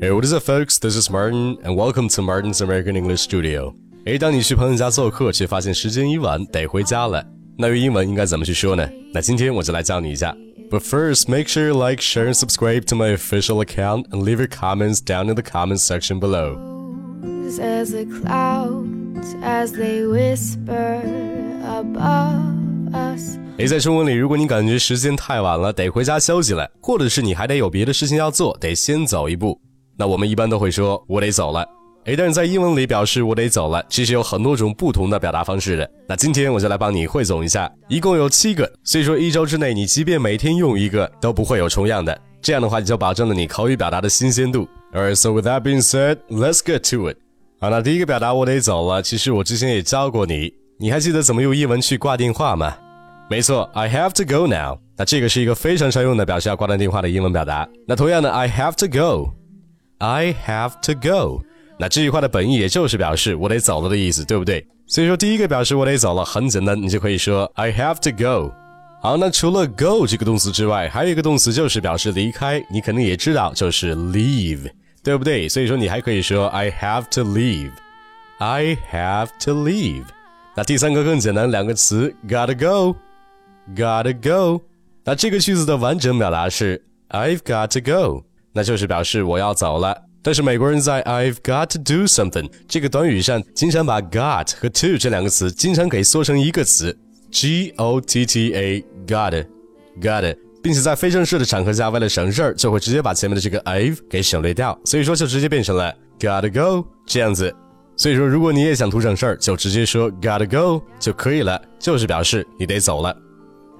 Hey, what is up, folks? This is Martin, and welcome to Martin's American English Studio. 诶，当你去朋友家做客，却发现时间已晚，得回家了，那用英文应该怎么去说呢？那今天我就来教你一下。But first, make sure you like, share, and subscribe to my official account, and leave your comments down in the comments section below. As the clouds, as they whisper above us. 诶，在中文里，如果你感觉时间太晚了，得回家休息了，或者是你还得有别的事情要做，得先走一步， 那我们一般都会说“我得走了”。诶，但是在英文里表示“我得走了”，其实有很多种不同的表达方式的。那今天我就来帮你汇总一下，一共有七个，所以说一周之内你即便每天用一个，都不会有重样的。这样的话，你就保证了你口语表达的新鲜度。Alright, so with that being said, let's get to it. 好，那第一个表达“我得走了”，其实我之前也教过你，你还记得怎么用英文去挂电话吗？没错，I have to go now。那这个是一个非常常用的表示要挂断电话的英文表达。那同样的，I have to go I have to go。那这句话的本意也就是表示我得走了的意思，对不对？所以说第一个表示我得走了很简单，你就可以说 I have to go。好，那除了 go 这个动词之外，还有一个动词就是表示离开，你肯定也知道就是 leave，对不对？所以说你还可以说 I have to leave，I have to leave。那第三个更简单，两个词 gotta go。Gotta go，那这个句子的完整表达是 I've got to go，那就是表示我要走了。但是美国人在 I've got to do something 这个短语上，经常把 got 和 to 这两个词经常给缩成一个词，G O T T A，got，got，并且在非正式的场合下，为了省事儿，就会直接把前面的这个 I've 给省略掉，所以说就直接变成了 gotta go 这样子。所以说，如果你也想图省事儿，就直接说 gotta go 就可以了，就是表示你得走了。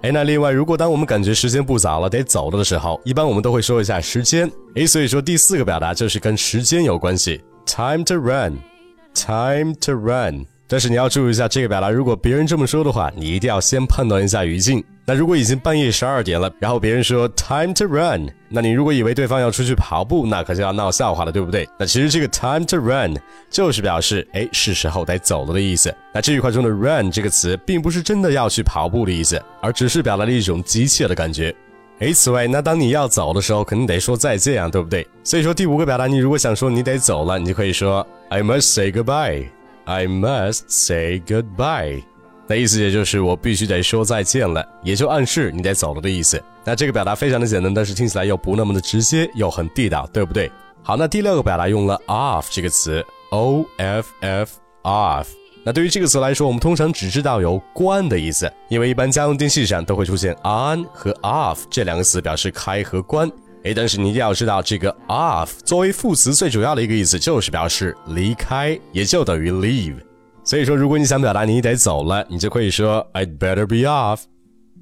哎，那另外，如果当我们感觉时间不早了，得走了的时候，一般我们都会说一下时间。哎，所以说第四个表达就是跟时间有关系，time to run，time to run。但是你要注意一下这个表达，如果别人这么说的话，你一定要先判断一下语境。那如果已经半夜十二点了，然后别人说 time to run，那你如果以为对方要出去跑步，那可就要闹笑话了，对不对？那其实这个 time to run 就是表示哎是时候得走了的意思。那这句话中的 run 这个词，并不是真的要去跑步的意思，而只是表达了一种急切的感觉。哎，此外，那当你要走的时候，肯定得说再见啊，对不对？所以说第五个表达，你如果想说你得走了，你就可以说 I must say goodbye。I must say goodbye，那意思也就是我必须得说再见了，也就暗示你得走了的意思。那这个表达非常的简单，但是听起来又不那么的直接，又很地道，对不对？好，那第六个表达用了 off 这个词，o f f off。那对于这个词来说，我们通常只知道有关的意思，因为一般家用电器上都会出现 on 和 off 这两个词，表示开和关。哎，但是你一定要知道，这个 off 作为副词，最主要的一个意思就是表示离开，也就等于 leave。所以说，如果你想表达你得走了，你就可以说 I'd better be off。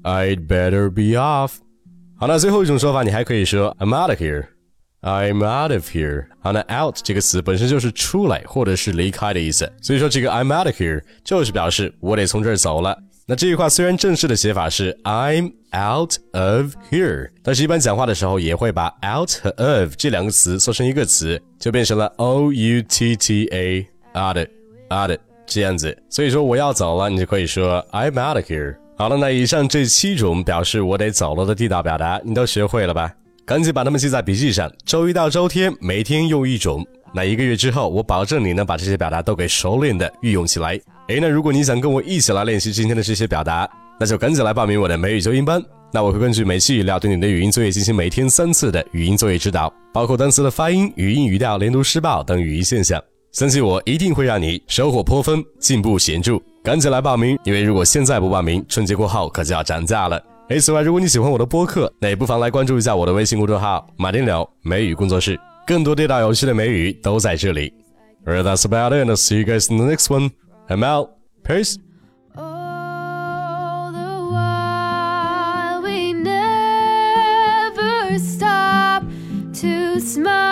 I'd better be off。好，那最后一种说法，你还可以说 I'm out of here。I'm out of here。好，那 out 这个词本身就是出来或者是离开的意思，所以说这个 I'm out of here 就是表示我得从这儿走了。那这句话虽然正式的写法是 I'm out of here，但是一般讲话的时候也会把 out 和 of 这两个词缩成一个词，就变成了 o u t t a out out 这样子。所以说我要走了，你就可以说 I'm out of here。好了，那以上这七种表示我得走了的地道表达，你都学会了吧？赶紧把它们记在笔记上，周一到周天每天用一种。那一个月之后，我保证你能把这些表达都给熟练的运用起来。诶，那如果你想跟我一起来练习今天的这些表达，那就赶紧来报名我的美语纠音班。那我会根据每期语料对你的语音作业进行每天三次的语音作业指导，包括单词的发音、语音、语调、连读、失爆等语音现象。相信我一定会让你收获颇丰，进步显著。赶紧来报名，因为如果现在不报名，春节过后可就要涨价了。诶，此外，如果你喜欢我的播客，那也不妨来关注一下我的微信公众号“马丁柳美语工作室”，更多地道有趣的美语都在这里。Alright, that's about it, and I'll see you guys in the next one. I'm out. Peace. All the while we never stop to smile.